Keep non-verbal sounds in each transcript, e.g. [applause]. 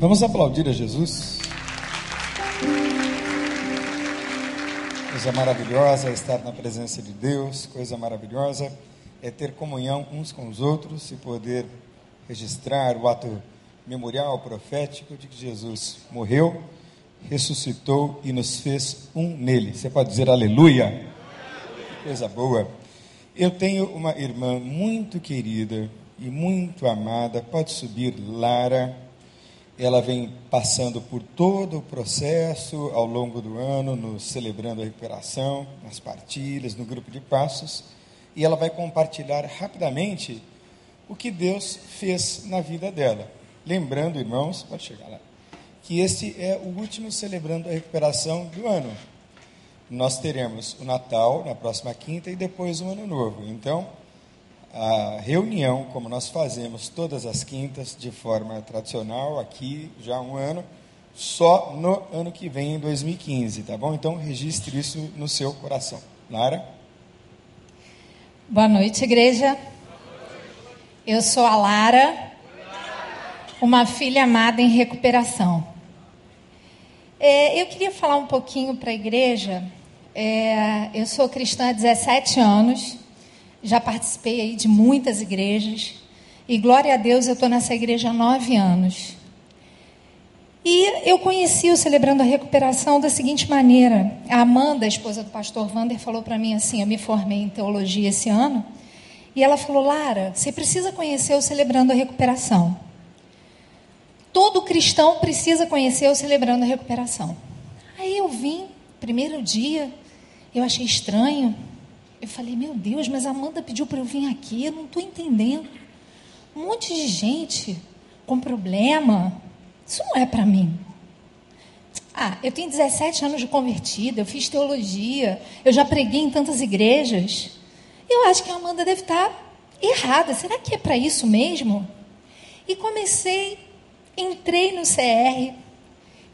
Vamos aplaudir a Jesus? Coisa maravilhosa é estar na presença de Deus, coisa maravilhosa é ter comunhão uns com os outros e poder registrar o ato memorial profético de que Jesus morreu, ressuscitou e nos fez um nele. Você pode dizer aleluia? Coisa boa. Eu tenho uma irmã muito querida e muito amada, pode subir, Lara. Ela vem passando por todo o processo ao longo do ano, nos celebrando a recuperação, nas partilhas, no grupo de passos, e ela vai compartilhar rapidamente o que Deus fez na vida dela. Lembrando, irmãos, pode chegar lá, que este é o último celebrando a recuperação do ano nós teremos o Natal na próxima quinta e depois o Ano Novo. Então, a reunião, como nós fazemos todas as quintas, de forma tradicional, aqui já há um ano, só no ano que vem, em 2015, tá bom? Então, registre isso no seu coração. Lara? Boa noite, igreja. Eu sou a Lara, uma filha amada em recuperação. É, eu queria falar um pouquinho para a igreja é, eu sou cristã há 17 anos, já participei aí de muitas igrejas, e glória a Deus eu estou nessa igreja há nove anos. E eu conheci o Celebrando a Recuperação da seguinte maneira. A Amanda, a esposa do pastor Wander, falou para mim assim: eu me formei em teologia esse ano, e ela falou: Lara, você precisa conhecer o Celebrando a Recuperação. Todo cristão precisa conhecer o Celebrando a Recuperação. Aí eu vim, primeiro dia, eu achei estranho. Eu falei, meu Deus, mas a Amanda pediu para eu vir aqui, eu não estou entendendo. Um monte de gente com problema. Isso não é para mim. Ah, eu tenho 17 anos de convertida, eu fiz teologia, eu já preguei em tantas igrejas. Eu acho que a Amanda deve estar errada. Será que é para isso mesmo? E comecei, entrei no CR,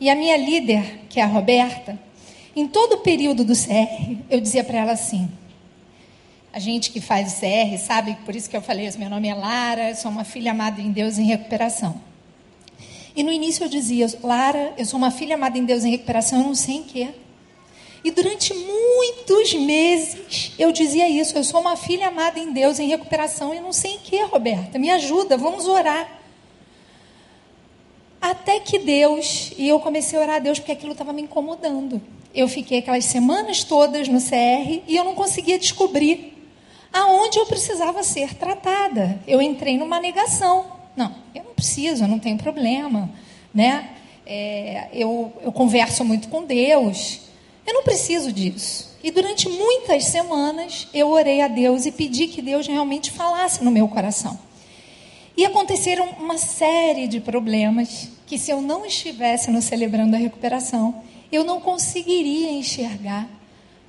e a minha líder, que é a Roberta, em todo o período do CR, eu dizia para ela assim: a gente que faz CR sabe, por isso que eu falei, meu nome é Lara, sou uma filha amada em Deus em recuperação. E no início eu dizia, Lara, eu sou uma filha amada em Deus em recuperação, eu não sei em quê. E durante muitos meses eu dizia isso, eu sou uma filha amada em Deus em recuperação, e não sei em quê, Roberta, me ajuda, vamos orar. Até que Deus, e eu comecei a orar a Deus porque aquilo estava me incomodando eu fiquei aquelas semanas todas no CR e eu não conseguia descobrir aonde eu precisava ser tratada. Eu entrei numa negação. Não, eu não preciso, eu não tenho problema, né? É, eu, eu converso muito com Deus. Eu não preciso disso. E durante muitas semanas eu orei a Deus e pedi que Deus realmente falasse no meu coração. E aconteceram uma série de problemas que, se eu não estivesse no celebrando a recuperação, eu não conseguiria enxergar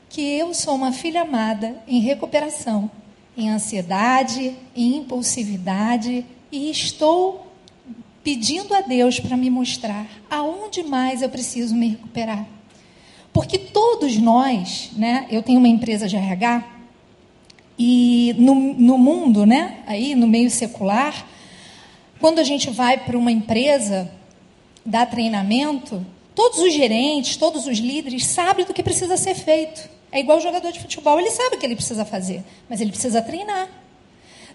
que eu sou uma filha amada em recuperação, em ansiedade, em impulsividade, e estou pedindo a Deus para me mostrar aonde mais eu preciso me recuperar. Porque todos nós, né, eu tenho uma empresa de RH, e no, no mundo, né, aí no meio secular, quando a gente vai para uma empresa dar treinamento, Todos os gerentes, todos os líderes sabem do que precisa ser feito. É igual o jogador de futebol, ele sabe o que ele precisa fazer, mas ele precisa treinar.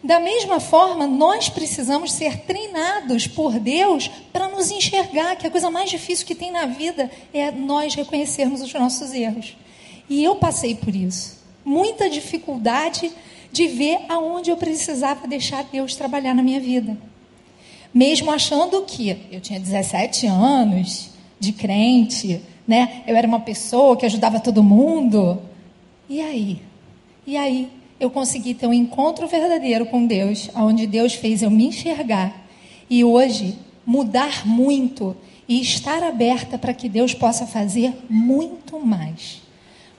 Da mesma forma, nós precisamos ser treinados por Deus para nos enxergar que a coisa mais difícil que tem na vida é nós reconhecermos os nossos erros. E eu passei por isso. Muita dificuldade de ver aonde eu precisava deixar Deus trabalhar na minha vida. Mesmo achando que eu tinha 17 anos, de crente, né? Eu era uma pessoa que ajudava todo mundo. E aí? E aí eu consegui ter um encontro verdadeiro com Deus, onde Deus fez eu me enxergar e hoje mudar muito e estar aberta para que Deus possa fazer muito mais.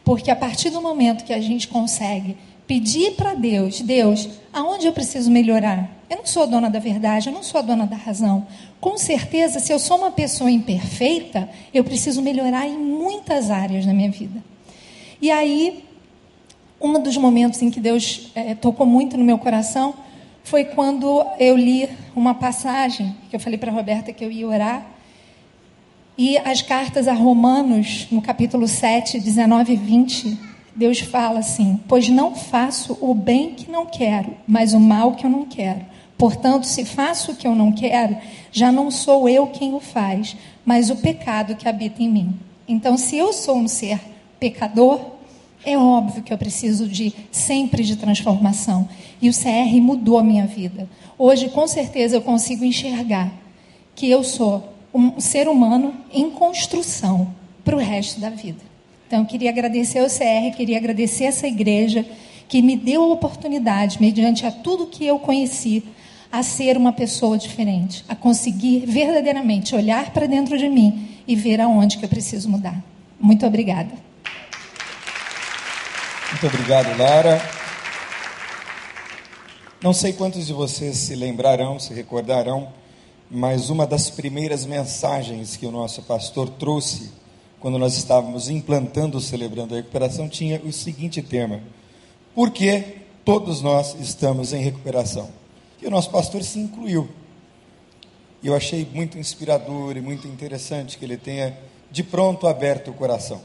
Porque a partir do momento que a gente consegue pedir para Deus, Deus, aonde eu preciso melhorar? Eu não sou a dona da verdade, eu não sou a dona da razão. Com certeza, se eu sou uma pessoa imperfeita, eu preciso melhorar em muitas áreas da minha vida. E aí, um dos momentos em que Deus é, tocou muito no meu coração foi quando eu li uma passagem que eu falei para Roberta que eu ia orar. E as cartas a Romanos, no capítulo 7, 19 e 20, Deus fala assim: Pois não faço o bem que não quero, mas o mal que eu não quero. Portanto, se faço o que eu não quero, já não sou eu quem o faz, mas o pecado que habita em mim. Então, se eu sou um ser pecador, é óbvio que eu preciso de sempre de transformação. E o CR mudou a minha vida. Hoje, com certeza, eu consigo enxergar que eu sou um ser humano em construção para o resto da vida. Então, queria agradecer ao CR, queria agradecer essa igreja que me deu a oportunidade, mediante a tudo que eu conheci, a ser uma pessoa diferente, a conseguir verdadeiramente olhar para dentro de mim e ver aonde que eu preciso mudar. Muito obrigada. Muito obrigado, Lara. Não sei quantos de vocês se lembrarão, se recordarão mas uma das primeiras mensagens que o nosso pastor trouxe quando nós estávamos implantando, celebrando a recuperação, tinha o seguinte tema: Por que todos nós estamos em recuperação? E o nosso pastor se incluiu. E eu achei muito inspirador e muito interessante que ele tenha de pronto aberto o coração.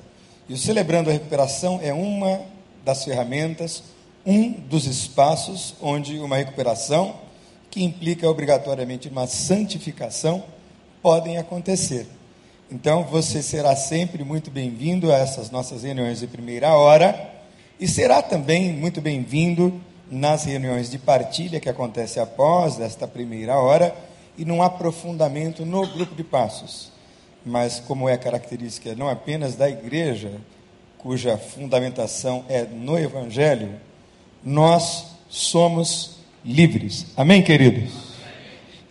E o Celebrando a Recuperação é uma das ferramentas, um dos espaços onde uma recuperação que implica obrigatoriamente uma santificação, podem acontecer. Então, você será sempre muito bem-vindo a essas nossas reuniões de primeira hora e será também muito bem-vindo nas reuniões de partilha que acontece após esta primeira hora e num aprofundamento no grupo de passos. Mas, como é característica não apenas da igreja, cuja fundamentação é no Evangelho, nós somos livres. Amém, queridos?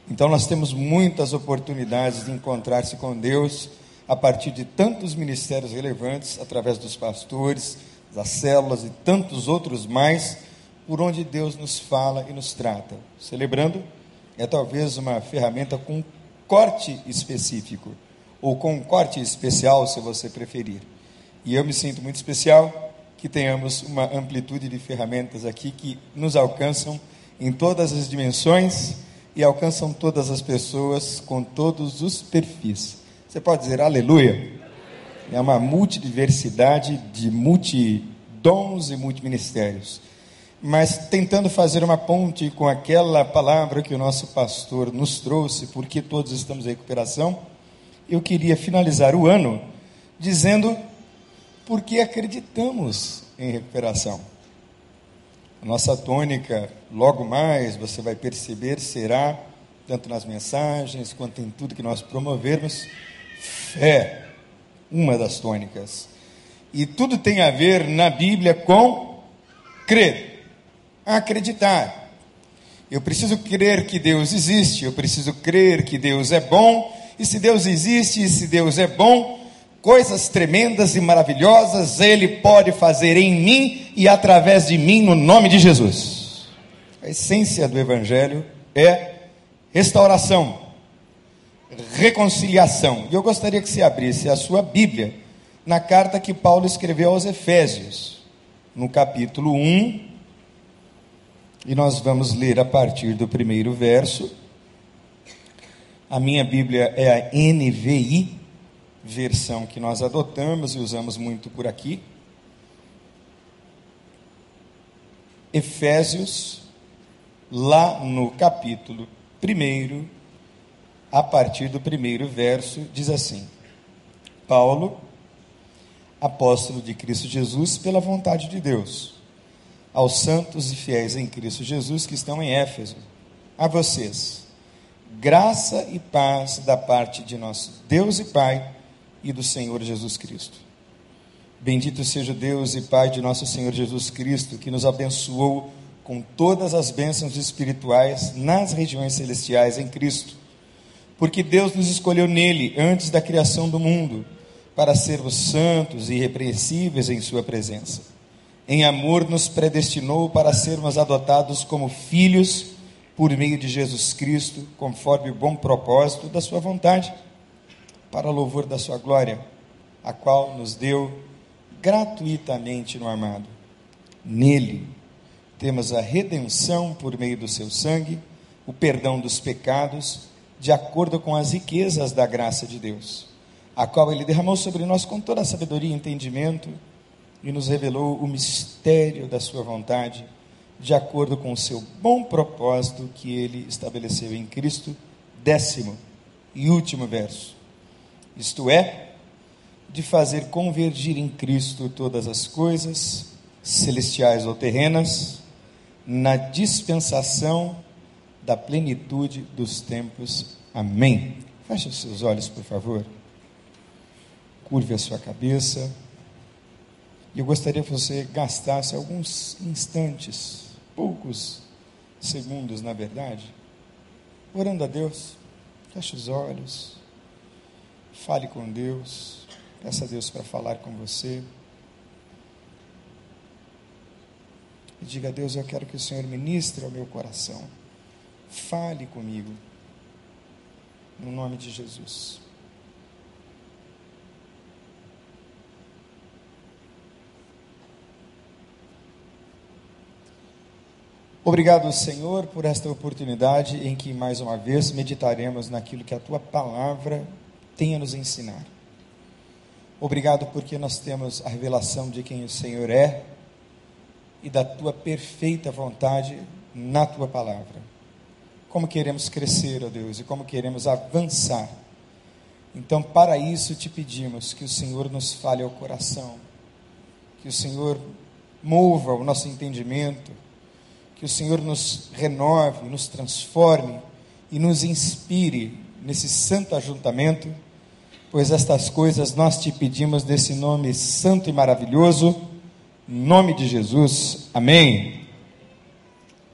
Então nós temos muitas oportunidades de encontrar-se com Deus a partir de tantos ministérios relevantes, através dos pastores, das células e tantos outros mais, por onde Deus nos fala e nos trata. Celebrando é talvez uma ferramenta com corte específico, ou com um corte especial, se você preferir. E eu me sinto muito especial que tenhamos uma amplitude de ferramentas aqui que nos alcançam em todas as dimensões e alcançam todas as pessoas com todos os perfis. Você pode dizer aleluia? É uma multidiversidade de multidons e multiministérios. Mas tentando fazer uma ponte com aquela palavra que o nosso pastor nos trouxe, porque todos estamos em recuperação, eu queria finalizar o ano dizendo porque acreditamos em recuperação. Nossa tônica, logo mais, você vai perceber, será, tanto nas mensagens quanto em tudo que nós promovermos, fé, uma das tônicas. E tudo tem a ver na Bíblia com crer, acreditar. Eu preciso crer que Deus existe, eu preciso crer que Deus é bom, e se Deus existe, e se Deus é bom, coisas tremendas e maravilhosas Ele pode fazer em mim e através de mim, no nome de Jesus. A essência do Evangelho é restauração, reconciliação. E eu gostaria que você abrisse a sua Bíblia na carta que Paulo escreveu aos Efésios, no capítulo 1. E nós vamos ler a partir do primeiro verso. A minha Bíblia é a NVI, versão que nós adotamos e usamos muito por aqui. Efésios, lá no capítulo 1, a partir do primeiro verso, diz assim: Paulo, apóstolo de Cristo Jesus, pela vontade de Deus, aos santos e fiéis em Cristo Jesus que estão em Éfeso, a vocês, graça e paz da parte de nosso Deus e Pai e do Senhor Jesus Cristo. Bendito seja Deus e Pai de nosso Senhor Jesus Cristo, que nos abençoou com todas as bênçãos espirituais nas regiões celestiais em Cristo. Porque Deus nos escolheu nele antes da criação do mundo, para sermos santos e irrepreensíveis em Sua presença. Em amor, nos predestinou para sermos adotados como filhos por meio de Jesus Cristo, conforme o bom propósito da Sua vontade para louvor da sua glória, a qual nos deu gratuitamente no armado. Nele temos a redenção por meio do seu sangue, o perdão dos pecados, de acordo com as riquezas da graça de Deus, a qual ele derramou sobre nós com toda a sabedoria e entendimento e nos revelou o mistério da sua vontade, de acordo com o seu bom propósito que ele estabeleceu em Cristo. Décimo e último verso. Isto é, de fazer convergir em Cristo todas as coisas, celestiais ou terrenas, na dispensação da plenitude dos tempos. Amém. Feche os seus olhos, por favor curve a sua cabeça. E eu gostaria que você gastasse alguns instantes, poucos segundos, na verdade, orando a Deus. Feche os olhos, fale com Deus, peça a Deus para falar com você. E diga a Deus: Eu quero que o Senhor ministre ao meu coração. Fale comigo, no nome de Jesus. Obrigado, Senhor, por esta oportunidade em que mais uma vez meditaremos naquilo que a tua palavra tem a nos ensinar. Obrigado porque nós temos a revelação de quem o Senhor é e da tua perfeita vontade na tua palavra. Como queremos crescer, ó Deus, e como queremos avançar. Então, para isso te pedimos que o Senhor nos fale ao coração, que o Senhor mova o nosso entendimento que o Senhor nos renove, nos transforme e nos inspire nesse santo ajuntamento, pois estas coisas nós te pedimos desse nome santo e maravilhoso, nome de Jesus. Amém.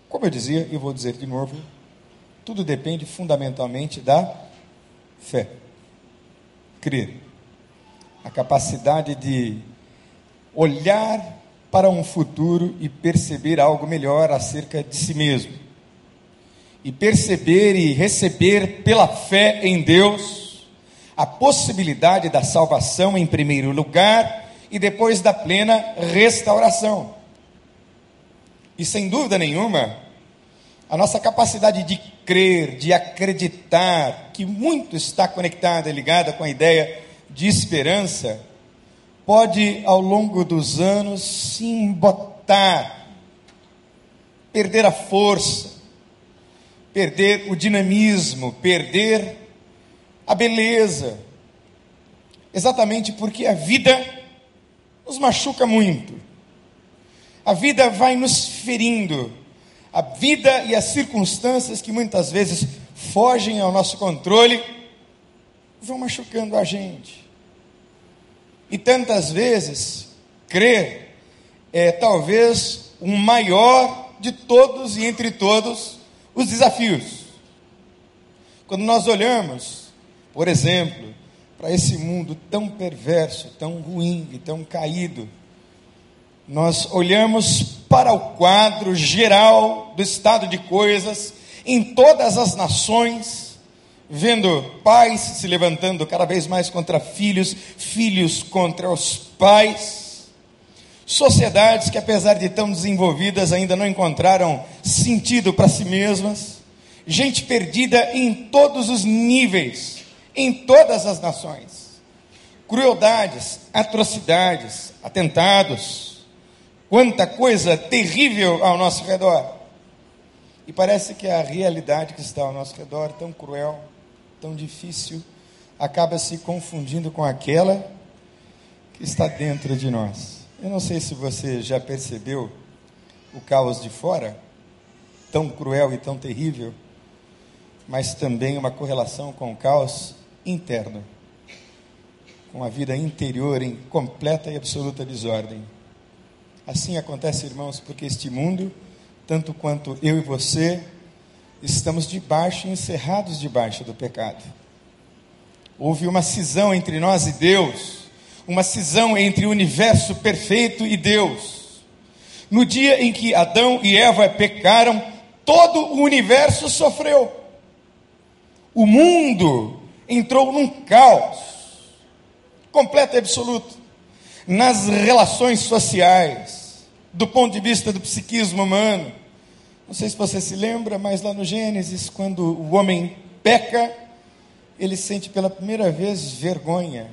Como eu dizia, e vou dizer de novo, tudo depende fundamentalmente da fé. Crer. A capacidade de olhar para um futuro e perceber algo melhor acerca de si mesmo. E perceber e receber pela fé em Deus a possibilidade da salvação em primeiro lugar e depois da plena restauração. E sem dúvida nenhuma, a nossa capacidade de crer, de acreditar, que muito está conectada e ligada com a ideia de esperança, pode, ao longo dos anos, se embotar, perder a força, perder o dinamismo, perder a beleza, exatamente porque a vida nos machuca muito, a vida vai nos ferindo, a vida e as circunstâncias que muitas vezes fogem ao nosso controle vão machucando a gente. E tantas vezes, crer é talvez o maior de todos e entre todos os desafios. Quando nós olhamos, por exemplo, para esse mundo tão perverso, tão ruim e tão caído, nós olhamos para o quadro geral do estado de coisas em todas as nações, vendo pais se levantando cada vez mais contra filhos, filhos contra os pais, sociedades que, apesar de tão desenvolvidas, ainda não encontraram sentido para si mesmas, gente perdida em todos os níveis, em todas as nações, crueldades, atrocidades, atentados, quanta coisa terrível ao nosso redor. E parece que a realidade que está ao nosso redor, tão cruel, tão difícil acaba se confundindo com aquela que está dentro de nós. Eu não sei se você já percebeu o caos de fora, tão cruel e tão terrível, mas também uma correlação com o caos interno, com a vida interior em completa e absoluta desordem. Assim acontece, irmãos, porque este mundo, tanto quanto eu e você, estamos debaixo, encerrados debaixo do pecado. Houve uma cisão entre nós e Deus, uma cisão entre o universo perfeito e Deus. No dia em que Adão e Eva pecaram, todo o universo sofreu. O mundo entrou num caos completo e absoluto nas relações sociais, do ponto de vista do psiquismo humano não sei se você se lembra, mas lá no Gênesis, quando o homem peca, ele sente pela primeira vez vergonha.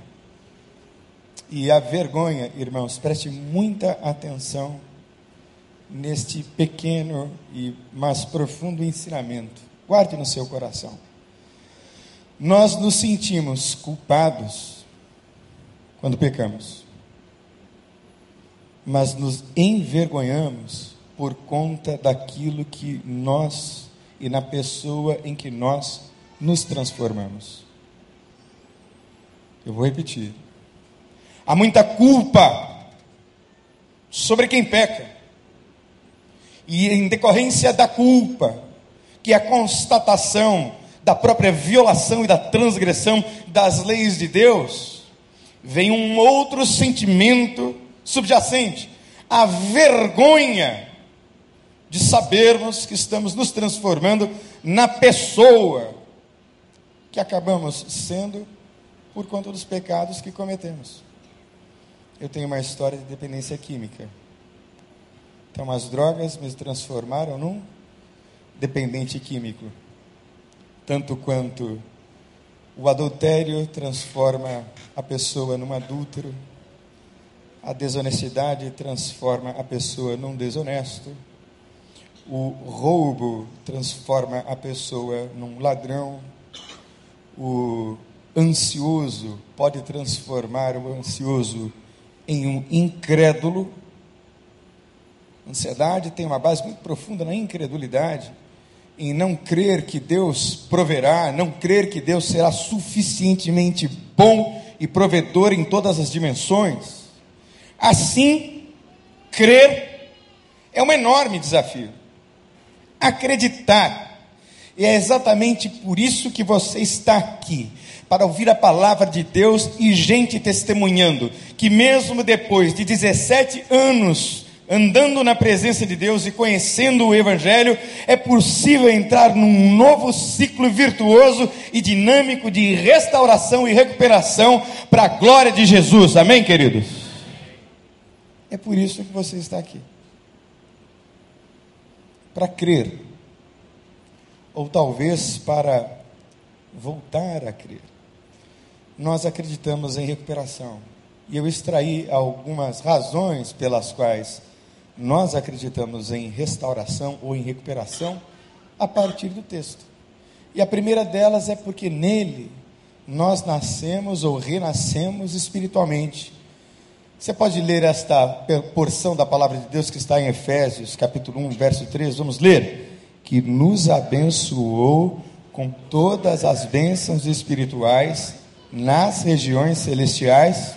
E a vergonha, irmãos, preste muita atenção neste pequeno e mais profundo ensinamento. Guarde no seu coração. Nós nos sentimos culpados quando pecamos, mas nos envergonhamos por conta daquilo que nós e na pessoa em que nós nos transformamos. Eu vou repetir. Há muita culpa sobre quem peca. E em decorrência da culpa, que é a constatação da própria violação e da transgressão das leis de Deus, vem um outro sentimento subjacente, a vergonha de sabermos que estamos nos transformando na pessoa que acabamos sendo por conta dos pecados que cometemos. Eu tenho uma história de dependência química. Então, as drogas me transformaram num dependente químico. Tanto quanto o adultério transforma a pessoa num adúltero, a desonestidade transforma a pessoa num desonesto, o roubo transforma a pessoa num ladrão, o ansioso pode transformar o ansioso em um incrédulo. Ansiedade tem uma base muito profunda na incredulidade, em não crer que Deus proverá, não crer que Deus será suficientemente bom e provedor em todas as dimensões. Assim, crer é um enorme desafio. Acreditar e é exatamente por isso que você está aqui para ouvir a palavra de Deus e gente testemunhando que, mesmo depois de 17 anos andando na presença de Deus e conhecendo o Evangelho, é possível entrar num novo ciclo virtuoso e dinâmico de restauração e recuperação para a glória de Jesus. Amém, queridos? É por isso que você está aqui para crer ou talvez para voltar a crer. Nós acreditamos em recuperação. E eu extraí algumas razões pelas quais nós acreditamos em restauração ou em recuperação a partir do texto. E a primeira delas é porque nele nós nascemos ou renascemos espiritualmente. Você pode ler esta porção da palavra de Deus que está em Efésios, capítulo 1, verso 3. Vamos ler que nos abençoou com todas as bênçãos espirituais nas regiões celestiais.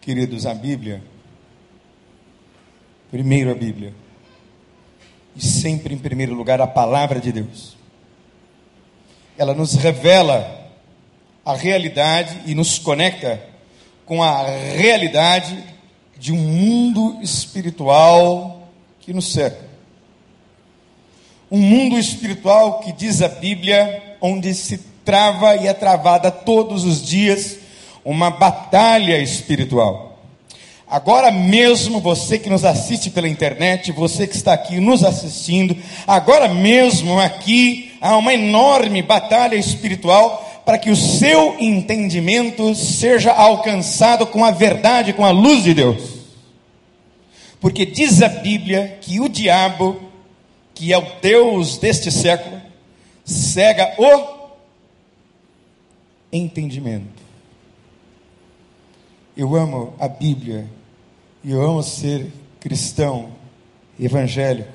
Queridos, a Bíblia, primeiro a Bíblia, e sempre em primeiro lugar a palavra de Deus. Ela nos revela a realidade e nos conecta com a realidade de um mundo espiritual que nos cerca. Um mundo espiritual que diz a Bíblia, onde se trava e é travada todos os dias uma batalha espiritual. Agora mesmo, você que nos assiste pela internet, você que está aqui nos assistindo, agora mesmo aqui há uma enorme batalha espiritual para que o seu entendimento seja alcançado com a verdade, com a luz de Deus. Porque diz a Bíblia que o diabo que é o Deus deste século, cega o entendimento. Eu amo a Bíblia e eu amo ser cristão, evangélico,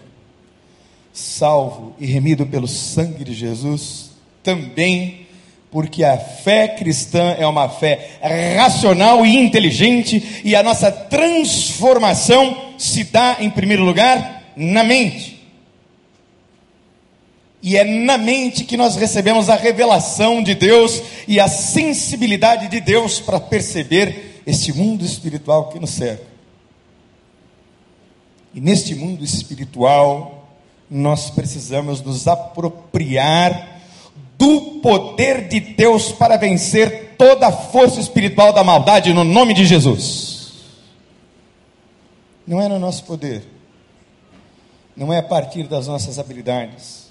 salvo e remido pelo sangue de Jesus, também porque a fé cristã é uma fé racional e inteligente e a nossa transformação se dá, em primeiro lugar, na mente. E é na mente que nós recebemos a revelação de Deus e a sensibilidade de Deus para perceber este mundo espiritual que nos cerca. E neste mundo espiritual, nós precisamos nos apropriar do poder de Deus para vencer toda a força espiritual da maldade no nome de Jesus. Não é no nosso poder, não é a partir das nossas habilidades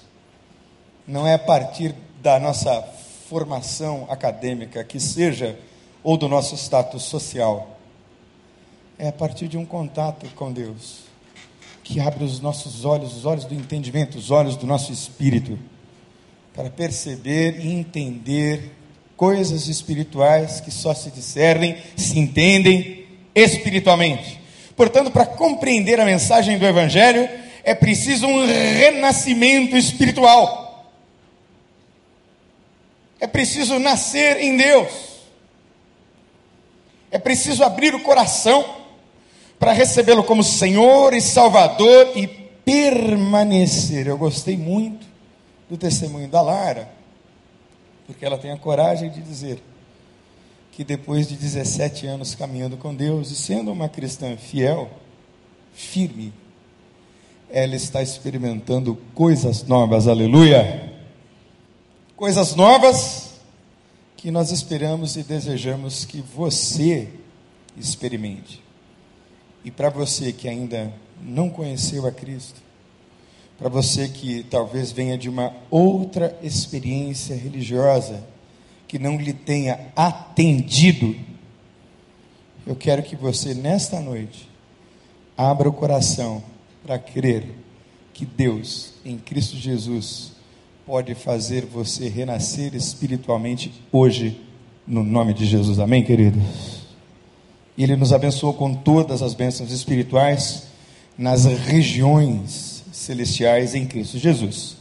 não é a partir da nossa formação acadêmica que seja, ou do nosso status social. É a partir de um contato com Deus que abre os nossos olhos, os olhos do entendimento, os olhos do nosso espírito, para perceber e entender coisas espirituais que só se discernem, se entendem espiritualmente. Portanto, para compreender a mensagem do Evangelho, é preciso um renascimento espiritual. É preciso nascer em Deus. É preciso abrir o coração para recebê-lo como Senhor e Salvador e permanecer. Eu gostei muito do testemunho da Lara, porque ela tem a coragem de dizer que depois de 17 anos caminhando com Deus e sendo uma cristã fiel, firme, ela está experimentando coisas novas, aleluia! Coisas novas que nós esperamos e desejamos que você experimente. E para você que ainda não conheceu a Cristo, para você que talvez venha de uma outra experiência religiosa, que não lhe tenha atendido, eu quero que você, nesta noite, abra o coração para crer que Deus, em Cristo Jesus, pode fazer você renascer espiritualmente hoje, no nome de Jesus. Amém, queridos? Ele nos abençoou com todas as bênçãos espirituais nas regiões celestiais em Cristo Jesus.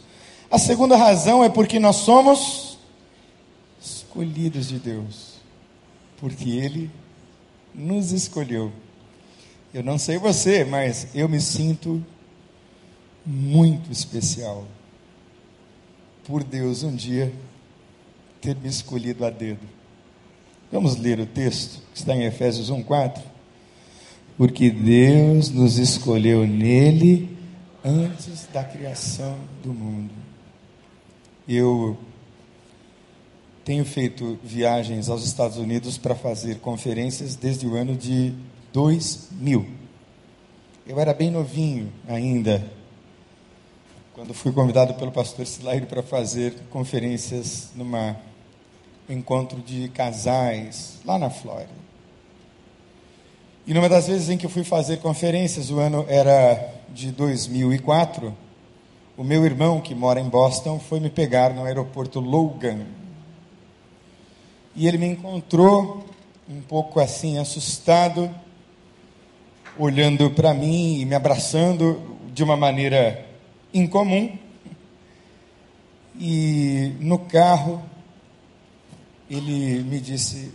A segunda razão é porque nós somos escolhidos de Deus, porque Ele nos escolheu eu não sei você, mas eu me sinto muito especial por Deus um dia ter me escolhido a dedo. Vamos ler o texto que está em Efésios 1:4. Porque Deus nos escolheu nele antes da criação do mundo. Eu tenho feito viagens aos Estados Unidos para fazer conferências desde o ano de 2000. Eu era bem novinho ainda, quando fui convidado pelo pastor Silaire para fazer conferências numa encontro de casais lá na Flórida. E numa das vezes em que eu fui fazer conferências, o ano era de 2004, o meu irmão, que mora em Boston, foi me pegar no aeroporto Logan. E ele me encontrou um pouco assim, assustado, olhando para mim e me abraçando de uma maneira incomum. E no carro, ele me disse,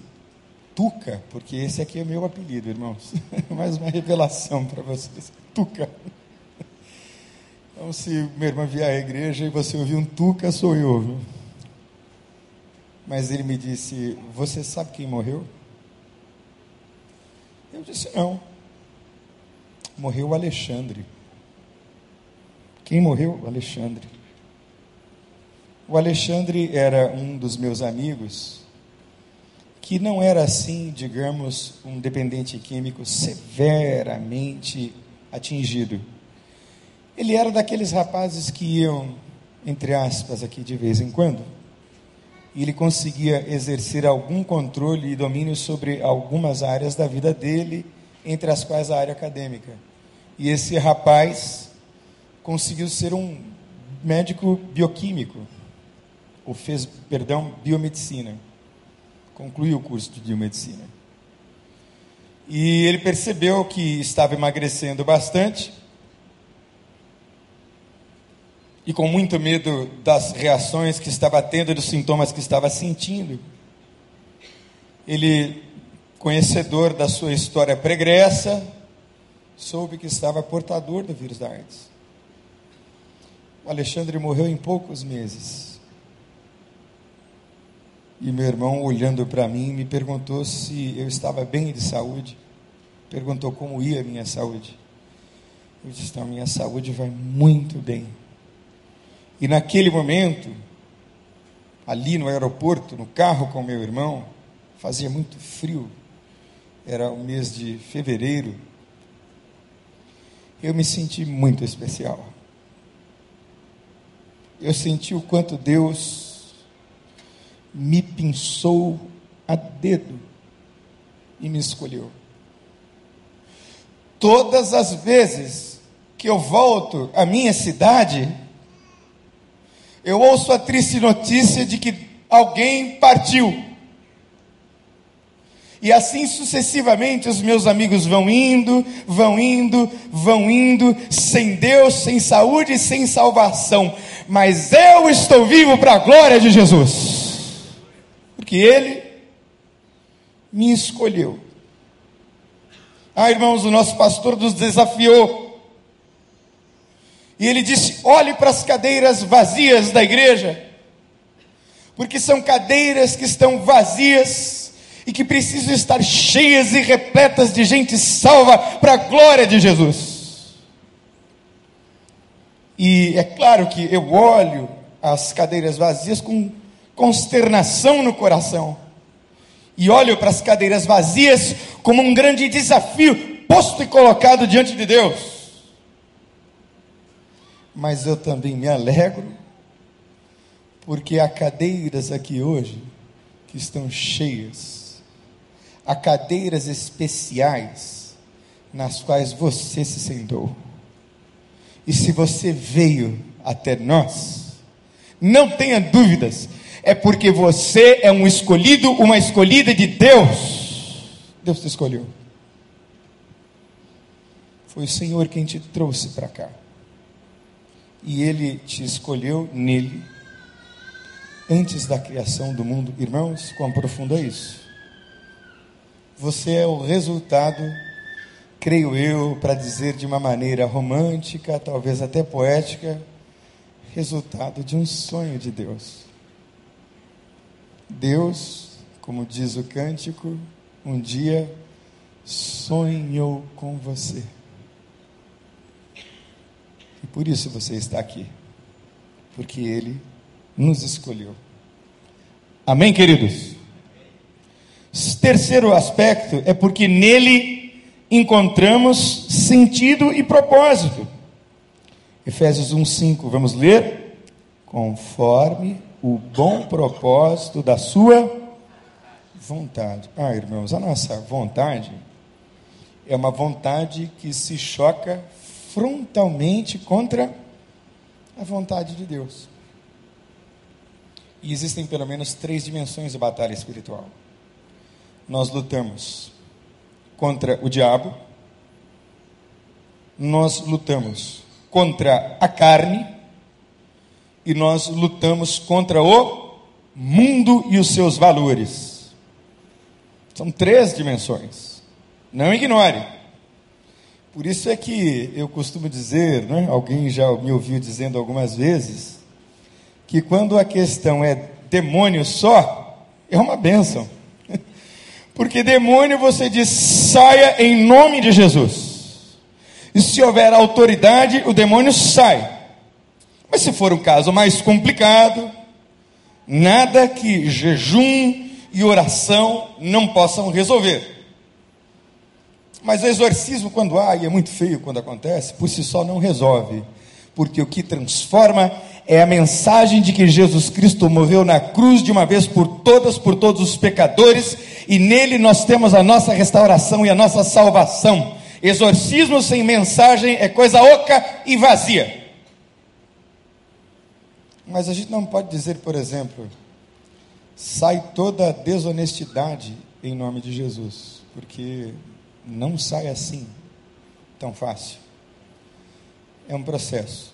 Tuca, porque esse aqui é meu apelido, irmãos. [laughs] Mais uma revelação para vocês. Tuca. Então, se minha irmã vier à igreja e você ouvir um Tuca, sou eu, viu? Mas ele me disse: Você sabe quem morreu? Eu disse: Não morreu Alexandre. Quem morreu? Alexandre. O Alexandre era um dos meus amigos que não era assim, digamos, um dependente químico severamente atingido. Ele era daqueles rapazes que iam, entre aspas, aqui de vez em quando, e ele conseguia exercer algum controle e domínio sobre algumas áreas da vida dele, entre as quais a área acadêmica. E esse rapaz conseguiu ser um médico bioquímico, ou fez, perdão, biomedicina. Concluiu o curso de biomedicina. E ele percebeu que estava emagrecendo bastante. E com muito medo das reações que estava tendo, dos sintomas que estava sentindo. Ele, conhecedor da sua história pregressa, soube que estava portador do vírus da AIDS. O Alexandre morreu em poucos meses. E meu irmão, olhando para mim, me perguntou se eu estava bem de saúde. Perguntou como ia a minha saúde. Eu disse: então, a minha saúde vai muito bem. E naquele momento, ali no aeroporto, no carro com meu irmão, fazia muito frio. Era o mês de fevereiro eu me senti muito especial. Eu senti o quanto Deus me pinçou a dedo e me escolheu. Todas as vezes que eu volto à minha cidade, eu ouço a triste notícia de que alguém partiu. E assim sucessivamente os meus amigos vão indo, vão indo, vão indo, sem Deus, sem saúde sem salvação. Mas eu estou vivo para a glória de Jesus, porque Ele me escolheu. Ah, irmãos, o nosso pastor nos desafiou. E ele disse: olhe para as cadeiras vazias da igreja, porque são cadeiras que estão vazias e que precisam estar cheias e repletas de gente salva para a glória de Jesus. E é claro que eu olho as cadeiras vazias com consternação no coração. E olho para as cadeiras vazias como um grande desafio posto e colocado diante de Deus. Mas eu também me alegro, porque há cadeiras aqui hoje que estão cheias a cadeiras especiais nas quais você se sentou. E se você veio até nós, não tenha dúvidas, é porque você é um escolhido, uma escolhida de Deus. Deus te escolheu. Foi o Senhor quem te trouxe para cá. E Ele te escolheu nele, antes da criação do mundo. Irmãos, quão profundo é isso? Você é o resultado, creio eu, para dizer de uma maneira romântica, talvez até poética, resultado de um sonho de Deus. Deus, como diz o cântico, um dia sonhou com você. E por isso você está aqui. Porque Ele nos escolheu. Amém, queridos? Terceiro aspecto é porque nele encontramos sentido e propósito. Efésios 1:5, vamos ler? Conforme o bom propósito da sua vontade. Ah, irmãos, a nossa vontade é uma vontade que se choca frontalmente contra a vontade de Deus. E existem pelo menos três dimensões de batalha espiritual nós lutamos contra o diabo, nós lutamos contra a carne e nós lutamos contra o mundo e os seus valores. São três dimensões. Não ignore. Por isso é que eu costumo dizer, né, alguém já me ouviu dizendo algumas vezes, que quando a questão é demônio só, é uma bênção. [laughs] Porque demônio você diz, saia em nome de Jesus. E se houver autoridade, o demônio sai. Mas se for um caso mais complicado, nada que jejum e oração não possam resolver. Mas o exorcismo, quando há, e é muito feio quando acontece, por si só não resolve. Porque o que transforma é a mensagem de que Jesus Cristo morreu na cruz de uma vez por todas, por todos os pecadores, e nele nós temos a nossa restauração e a nossa salvação. Exorcismo sem mensagem é coisa oca e vazia. Mas a gente não pode dizer, por exemplo, sai toda a desonestidade em nome de Jesus, porque não sai assim tão fácil. É um processo.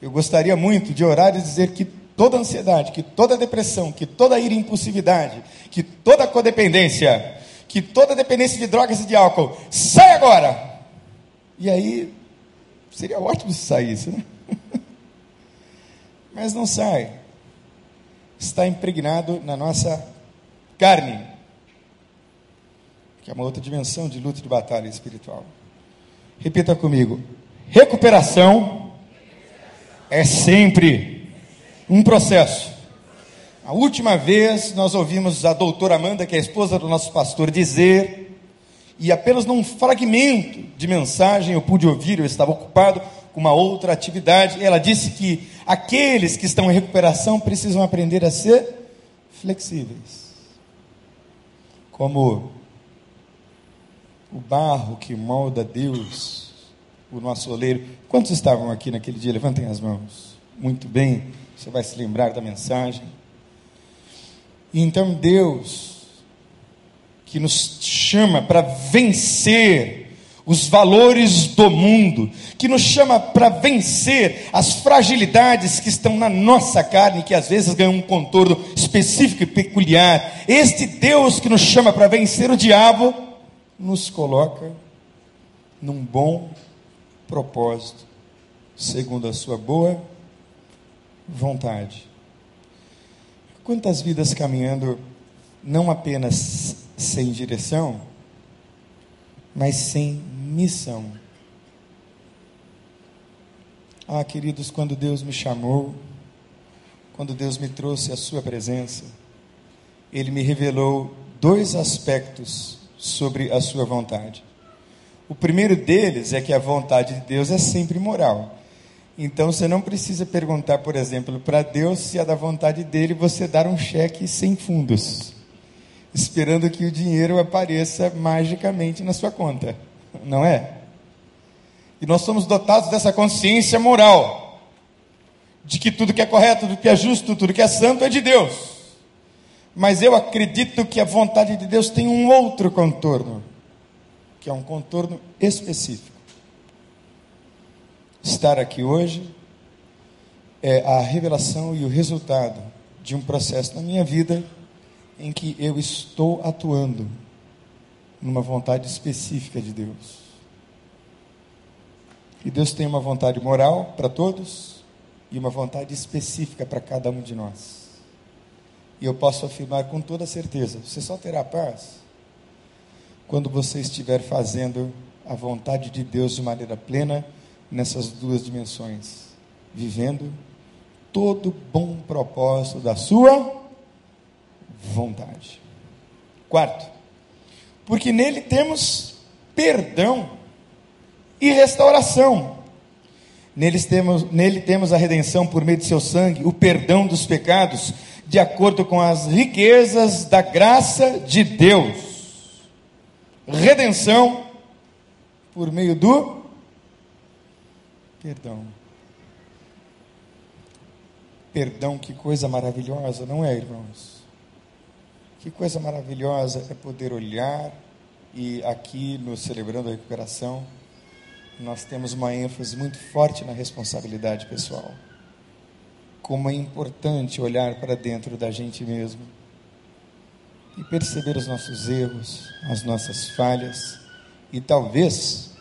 Eu gostaria muito de orar e dizer que toda ansiedade, que toda depressão, que toda ira impulsividade, que toda codependência, que toda dependência de drogas e de álcool, sai agora! E aí, seria ótimo se saísse, né? [laughs] Mas não sai. Está impregnado na nossa carne, que é uma outra dimensão de luta de batalha espiritual. Repita comigo: recuperação é sempre um processo. A última vez nós ouvimos a doutora Amanda, que é a esposa do nosso pastor, dizer, e apenas num fragmento de mensagem eu pude ouvir, eu estava ocupado com uma outra atividade, ela disse que aqueles que estão em recuperação precisam aprender a ser flexíveis. Como o barro que molda Deus, o nosso oleiro. Quantos estavam aqui naquele dia? Levantem as mãos. Muito bem, você vai se lembrar da mensagem. Então Deus, que nos chama para vencer os valores do mundo, que nos chama para vencer as fragilidades que estão na nossa carne, que às vezes ganham um contorno específico e peculiar. Este Deus que nos chama para vencer o diabo, nos coloca num bom propósito, segundo a sua boa vontade. Quantas vidas caminhando não apenas sem direção, mas sem missão. Ah, queridos, quando Deus me chamou, quando Deus me trouxe a Sua presença, Ele me revelou dois aspectos sobre a Sua vontade. O primeiro deles é que a vontade de Deus é sempre moral. Então você não precisa perguntar, por exemplo, para Deus se é da vontade dele você dar um cheque sem fundos, esperando que o dinheiro apareça magicamente na sua conta não é? E nós somos dotados dessa consciência moral, de que tudo que é correto, tudo que é justo, tudo que é santo é de Deus. Mas eu acredito que a vontade de Deus tem um outro contorno, que é um contorno específico. Estar aqui hoje é a revelação e o resultado de um processo na minha vida em que eu estou atuando numa vontade específica de Deus. E Deus tem uma vontade moral para todos e uma vontade específica para cada um de nós. E eu posso afirmar com toda certeza: você só terá paz quando você estiver fazendo a vontade de Deus de maneira plena nessas duas dimensões, vivendo todo bom propósito da sua vontade. Quarto, porque nele temos perdão e restauração. Neles temos, nele temos a redenção por meio de seu sangue, o perdão dos pecados, de acordo com as riquezas da graça de Deus. Redenção por meio do perdão. Perdão, que coisa maravilhosa, não é, irmãos? Que coisa maravilhosa é poder olhar e aqui no Celebrando a Recuperação, nós temos uma ênfase muito forte na responsabilidade pessoal. Como é importante olhar para dentro da gente mesmo e perceber os nossos erros, as nossas falhas e talvez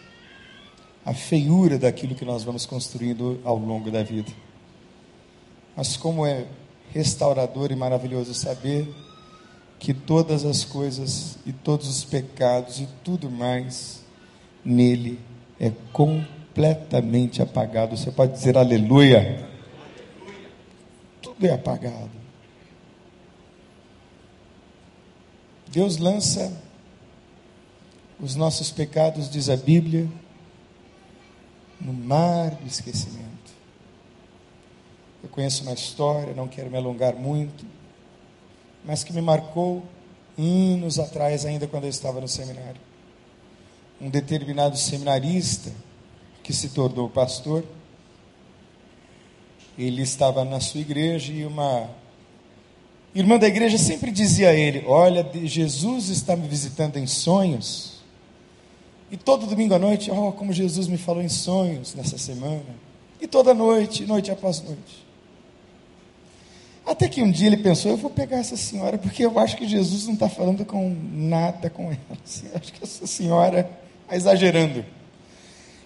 a feiura daquilo que nós vamos construindo ao longo da vida. Mas como é restaurador e maravilhoso saber que todas as coisas e todos os pecados e tudo mais nele é completamente apagado. Você pode dizer aleluia. Tudo é apagado. Deus lança os nossos pecados, diz a Bíblia, no mar do esquecimento. Eu conheço uma história, não quero me alongar muito mas que me marcou anos atrás, ainda quando eu estava no seminário. Um determinado seminarista que se tornou pastor, ele estava na sua igreja e uma irmã da igreja sempre dizia a ele: Olha, Jesus está me visitando em sonhos. E todo domingo à noite, oh, como Jesus me falou em sonhos nessa semana. E toda noite, noite após noite. Até que um dia ele pensou: eu vou pegar essa senhora, porque eu acho que Jesus não está falando com nada com ela. Assim, acho que essa senhora está exagerando.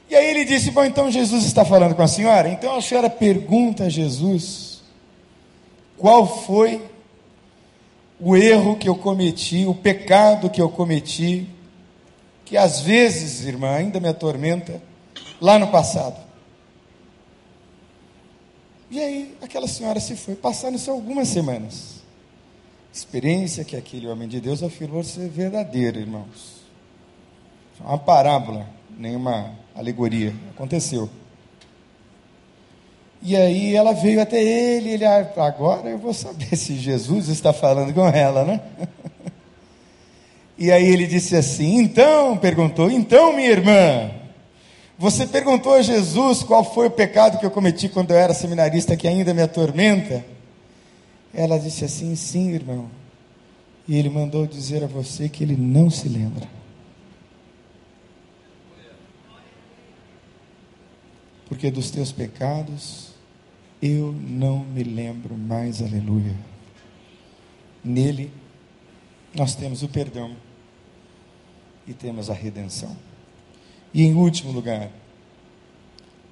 E aí ele disse: Bom, então Jesus está falando com a senhora? Então a senhora pergunta a Jesus qual foi o erro que eu cometi, o pecado que eu cometi, que às vezes, irmã, ainda me atormenta, lá no passado. E aí aquela senhora se foi, passaram-se algumas semanas. Experiência que aquele homem de Deus afirmou ser verdadeira, irmãos. Uma parábola, nenhuma alegoria. Aconteceu. E aí ela veio até ele, ele, ah, agora eu vou saber se Jesus está falando com ela, né? [laughs] E aí ele disse assim: Então, perguntou, então, minha irmã, você perguntou a Jesus qual foi o pecado que eu cometi quando eu era seminarista que ainda me atormenta? Ela disse assim: Sim, irmão. E ele mandou dizer a você que ele não se lembra. Porque dos teus pecados eu não me lembro mais, aleluia. Nele nós temos o perdão e temos a redenção. E em último lugar,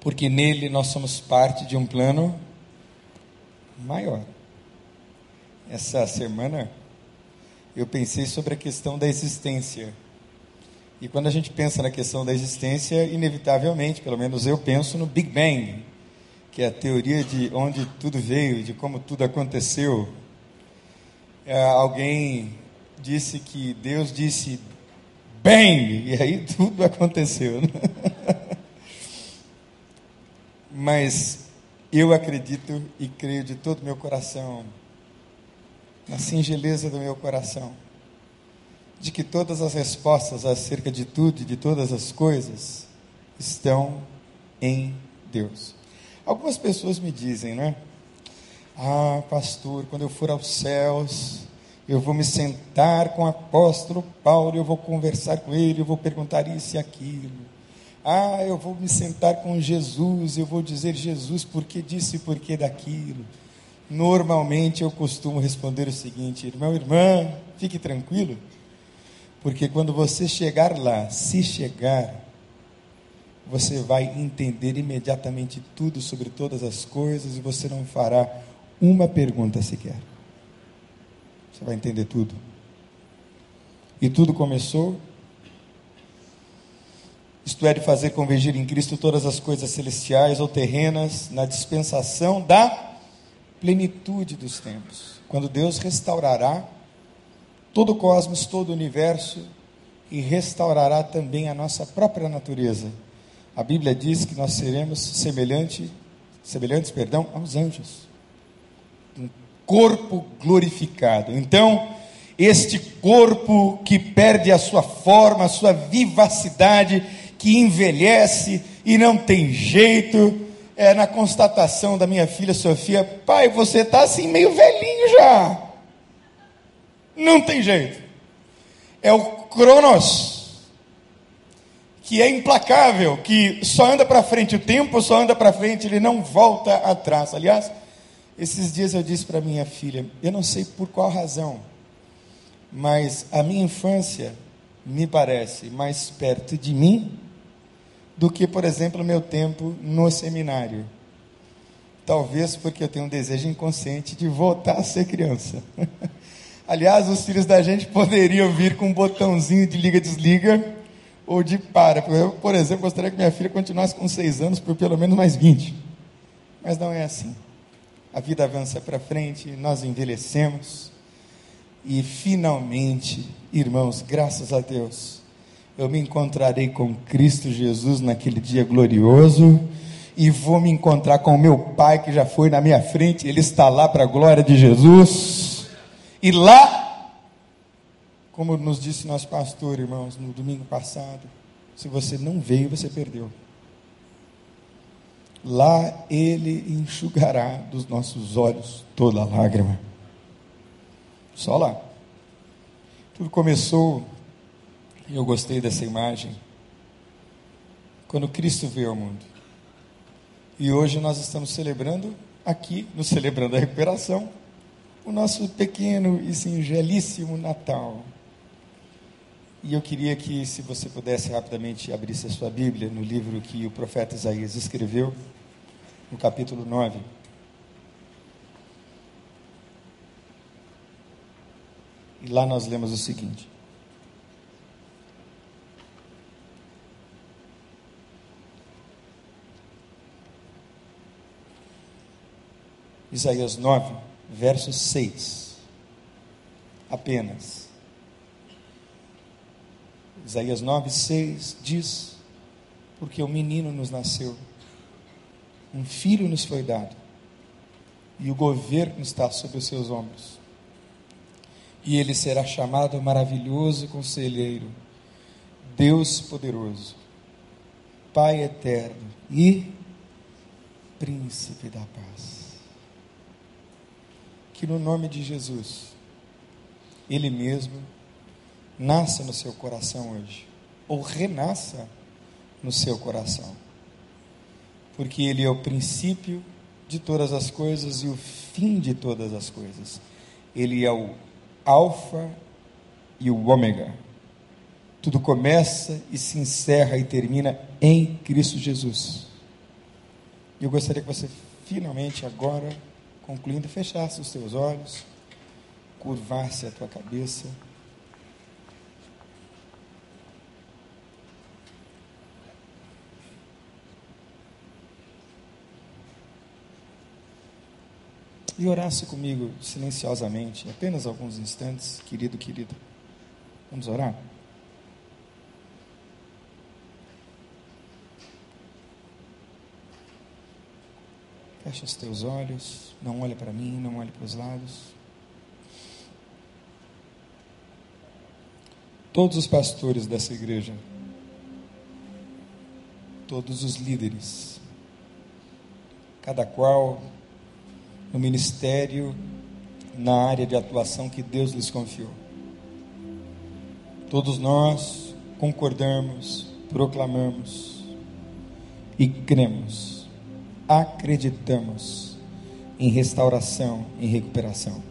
porque nele nós somos parte de um plano maior. Essa semana eu pensei sobre a questão da existência. E quando a gente pensa na questão da existência, inevitavelmente, pelo menos eu penso no Big Bang, que é a teoria de onde tudo veio, de como tudo aconteceu. É, alguém disse que Deus disse bang, e aí tudo aconteceu. Né? Mas eu acredito e creio de todo meu coração, na singeleza do meu coração, de que todas as respostas acerca de tudo e de todas as coisas estão em Deus. Algumas pessoas me dizem, né? Ah, pastor, quando eu for aos céus, eu vou me sentar com o apóstolo Paulo, eu vou conversar com ele, eu vou perguntar isso e aquilo. Ah, eu vou me sentar com Jesus, eu vou dizer Jesus por que disse e por que daquilo. Normalmente eu costumo responder o seguinte, irmão, irmã, fique tranquilo, porque quando você chegar lá, se chegar, você vai entender imediatamente tudo sobre todas as coisas e você não fará uma pergunta sequer. Você vai entender tudo. E tudo começou, isto é, de fazer convergir em Cristo todas as coisas celestiais ou terrenas, na dispensação da plenitude dos tempos. Quando Deus restaurará todo o cosmos, todo o universo e restaurará também a nossa própria natureza. A Bíblia diz que nós seremos semelhante, semelhantes, perdão, aos anjos corpo glorificado. Então, este corpo que perde a sua forma, a sua vivacidade, que envelhece e não tem jeito, é na constatação da minha filha Sofia: pai, você está assim meio velhinho já. Não tem jeito. É o Cronos, que é implacável, que só anda para frente, o tempo só anda para frente, ele não volta atrás. Aliás, esses dias eu disse para minha filha, eu não sei por qual razão, mas a minha infância me parece mais perto de mim do que, por exemplo, meu tempo no seminário. Talvez porque eu tenho um desejo inconsciente de voltar a ser criança. [laughs] Aliás, os filhos da gente poderiam vir com um botãozinho de liga-desliga ou de para. Eu, por exemplo, gostaria que minha filha continuasse com seis anos por pelo menos mais 20. Mas não é assim a vida avança para frente, nós envelhecemos e finalmente, irmãos, graças a Deus, eu me encontrarei com Cristo Jesus naquele dia glorioso e vou me encontrar com o meu Pai que já foi na minha frente, ele está lá para a glória de Jesus. E lá, como nos disse nosso pastor, irmãos, no domingo passado, se você não veio, você perdeu lá ele enxugará dos nossos olhos toda lágrima. Só lá. Tudo começou, e eu gostei dessa imagem, quando Cristo veio ao mundo. E hoje nós estamos celebrando aqui, nos celebrando a recuperação, o nosso pequeno e singelíssimo Natal. E eu queria que, se você pudesse rapidamente abrir a sua Bíblia no livro que o profeta Isaías escreveu, no capítulo 9. E lá nós lemos o seguinte: Isaías 9, verso 6. Apenas. Isaías 9, 6 diz: Porque o menino nos nasceu Um filho nos foi dado, e o governo está sobre os seus ombros. E ele será chamado Maravilhoso Conselheiro, Deus Poderoso, Pai Eterno e Príncipe da Paz. Que no nome de Jesus, Ele mesmo nasça no seu coração hoje, ou renasça no seu coração, porque Ele é o princípio de todas as coisas e o fim de todas as coisas. Ele é o Alfa e o Ômega. Tudo começa e se encerra e termina em Cristo Jesus. E eu gostaria que você finalmente agora, concluindo, fechasse os seus olhos, curvasse a tua cabeça. E orasse comigo silenciosamente, apenas alguns instantes, querido, querida. Vamos orar? Fecha os teus olhos, não olha para mim, não olhe para os lados. Todos os pastores dessa igreja, todos os líderes, cada qual no ministério, na área de atuação que Deus lhes confiou. Todos nós concordamos, proclamamos e cremos, acreditamos em restauração, em recuperação.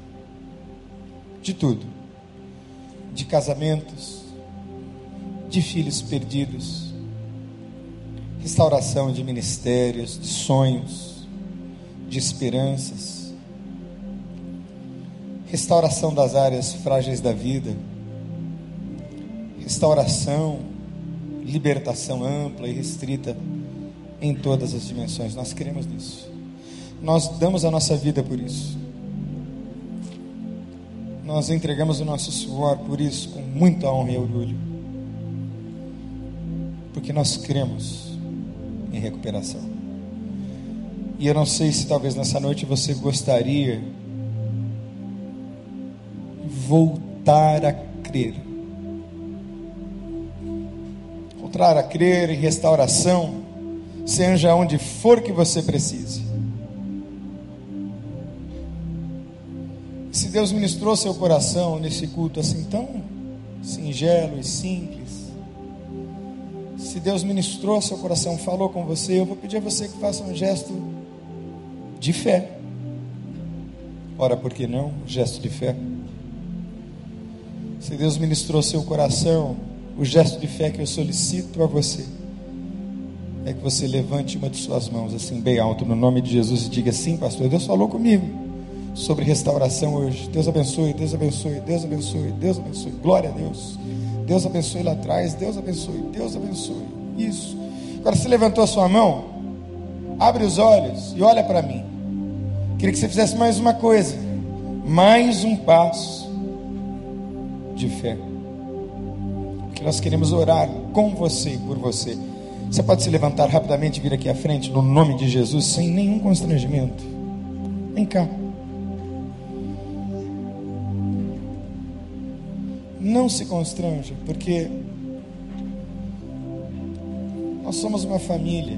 De tudo. De casamentos, de filhos perdidos, restauração de ministérios, de sonhos, de esperanças, restauração das áreas frágeis da vida, restauração, libertação ampla e restrita em todas as dimensões. Nós queremos nisso. Nós damos a nossa vida por isso. Nós entregamos o nosso suor por isso, com muita honra e orgulho. Porque nós cremos em recuperação. E eu não sei se talvez nessa noite você gostaria voltar a crer. Voltar a crer em restauração, seja onde for que você precise. Se Deus ministrou seu coração nesse culto assim tão singelo e simples, se Deus ministrou seu coração, falou com você, eu vou pedir a você que faça um gesto de fé. Ora, por que não? Gesto de fé. Se Deus ministrou seu coração, o gesto de fé que eu solicito a você é que você levante uma de suas mãos assim bem alto no nome de Jesus e diga: Sim, pastor, Deus falou comigo sobre restauração hoje. Deus abençoe, Deus abençoe, Deus abençoe, Deus abençoe. Glória a Deus. Deus abençoe lá atrás, Deus abençoe, Deus abençoe. Isso. Agora você levantou a sua mão, abre os olhos e olha para mim. Queria que você fizesse mais uma coisa, mais um passo de fé. Que nós queremos orar com você e por você. Você pode se levantar rapidamente e vir aqui à frente, no nome de Jesus, sem nenhum constrangimento. Vem cá. Não se constranja, porque nós somos uma família.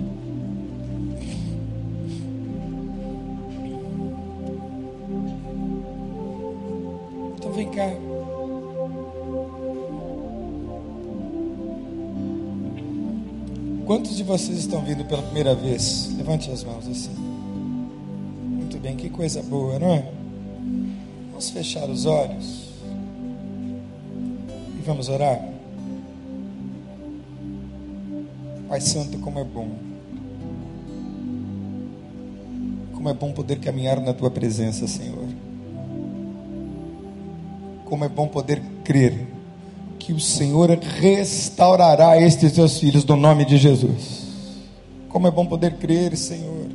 Quantos de vocês estão vindo pela primeira vez? Levante as mãos assim. Muito bem, que coisa boa, não é? Vamos fechar os olhos e vamos orar. Pai Santo, como é bom. Como é bom poder caminhar na tua presença, Senhor. Como é bom poder crer que o Senhor restaurará estes teus filhos no nome de Jesus. Como é bom poder crer, Senhor,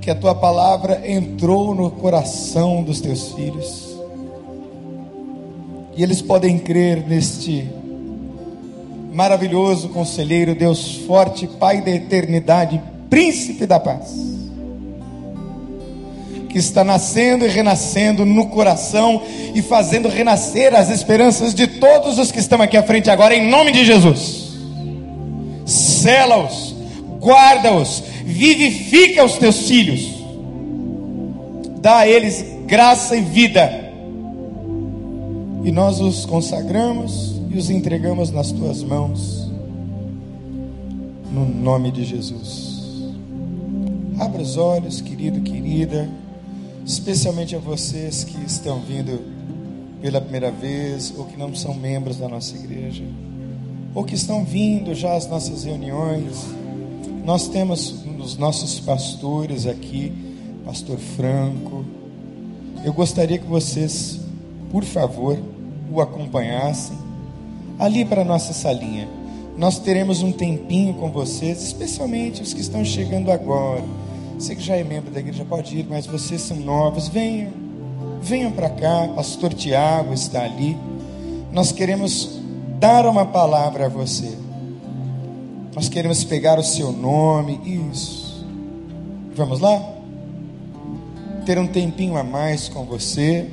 que a tua palavra entrou no coração dos teus filhos. E eles podem crer neste maravilhoso conselheiro, Deus forte, Pai da eternidade, príncipe da paz, que está nascendo e renascendo no coração e fazendo renascer as esperanças de todos os que estão aqui à frente agora, em nome de Jesus. Sela-os, guarda-os, vivifica os teus filhos, dá a eles graça e vida. E nós os consagramos e os entregamos nas tuas mãos, no nome de Jesus. Abra os olhos, querido, querida, especialmente a vocês que estão vindo pela primeira vez ou que não são membros da nossa igreja, ou que estão vindo já às nossas reuniões. Nós temos os nossos pastores aqui, Pastor Franco. Eu gostaria que vocês, por favor, o acompanhassem ali para a nossa salinha. Nós teremos um tempinho com vocês, especialmente os que estão chegando agora. Você que já é membro da igreja pode ir, mas vocês são novos, venham. Venham para cá, pastor Tiago está ali. Nós queremos dar uma palavra a você. Nós queremos pegar o seu nome, isso. Vamos lá? Ter um tempinho a mais com você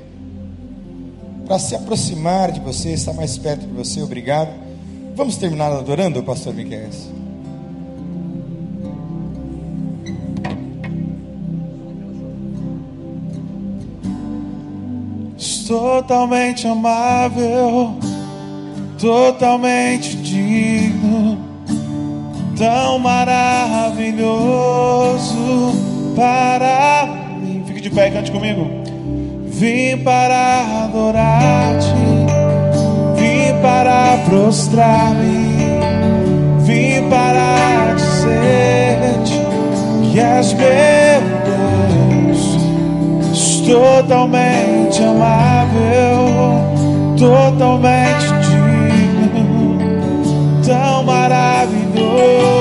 para se aproximar de você, estar mais perto de você. Obrigado. Vamos terminar adorando, pastor Miquel. Totalmente amável, totalmente digno, tão maravilhoso para mim. Fique de pé e cante comigo. Vim para adorar-te, vim para prostrar-me, vim para dizer-te que és meu totalmente amável, totalmente digno, tão maravilhoso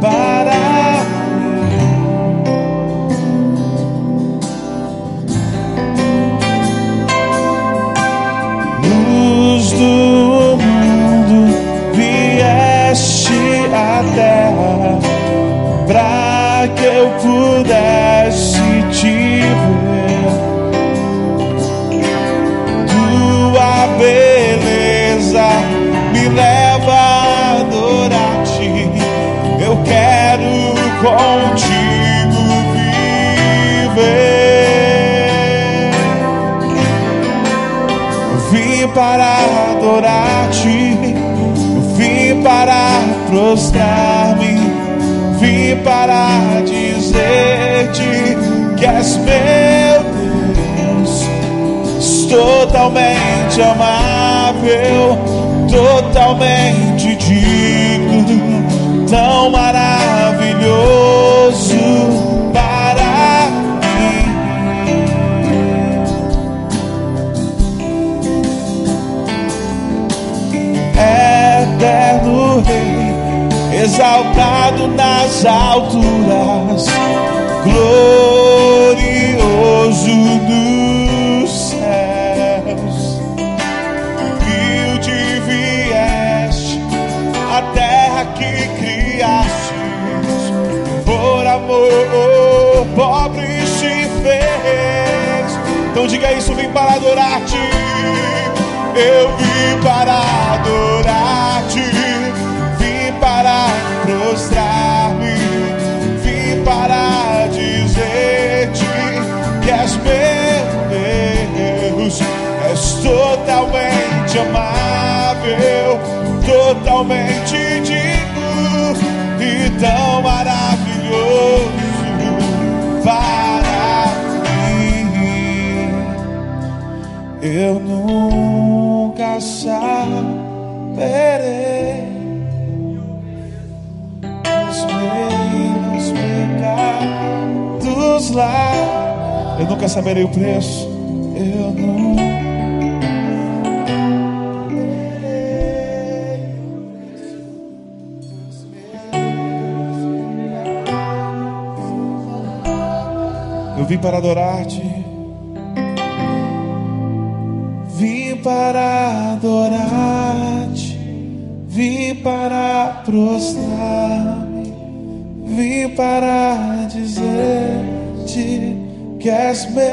para do mundo vieste à terra para que eu pudesse vim para adorar-te, vim para prostrar-me, vim para dizer-te que és meu Deus, totalmente amável, totalmente digno, tão maravilhoso exaltado nas alturas, glorioso nos céus. Humilde vieste a terra que criaste, por amor, pobre se fez. Então diga isso, vim para adorar-te eu vim para adorar-te, para dizer-te que és meu Deus, és totalmente amável, totalmente digno e tão maravilhoso para mim. Eu nunca saberei os meus pecados lá. Eu nunca saberei o preço. Eu não. Eu vim para adorar-te. para adorar-te, vim para prostrar-me, Vim para dizer-te que és meu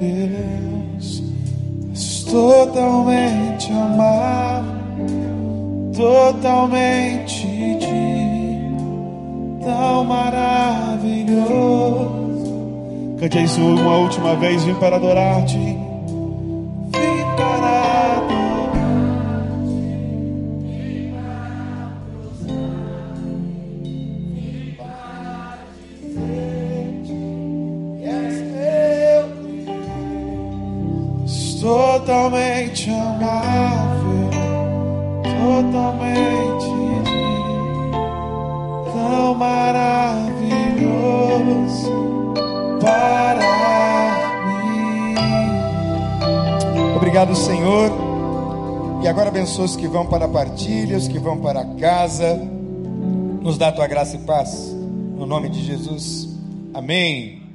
Deus, és totalmente amado, totalmente de tão maravilhoso. Cante isso uma última vez, vim para adorar-te. Os que vão para a partilha, os que vão para casa. Nos dá tua graça e paz. No nome de Jesus. Amém.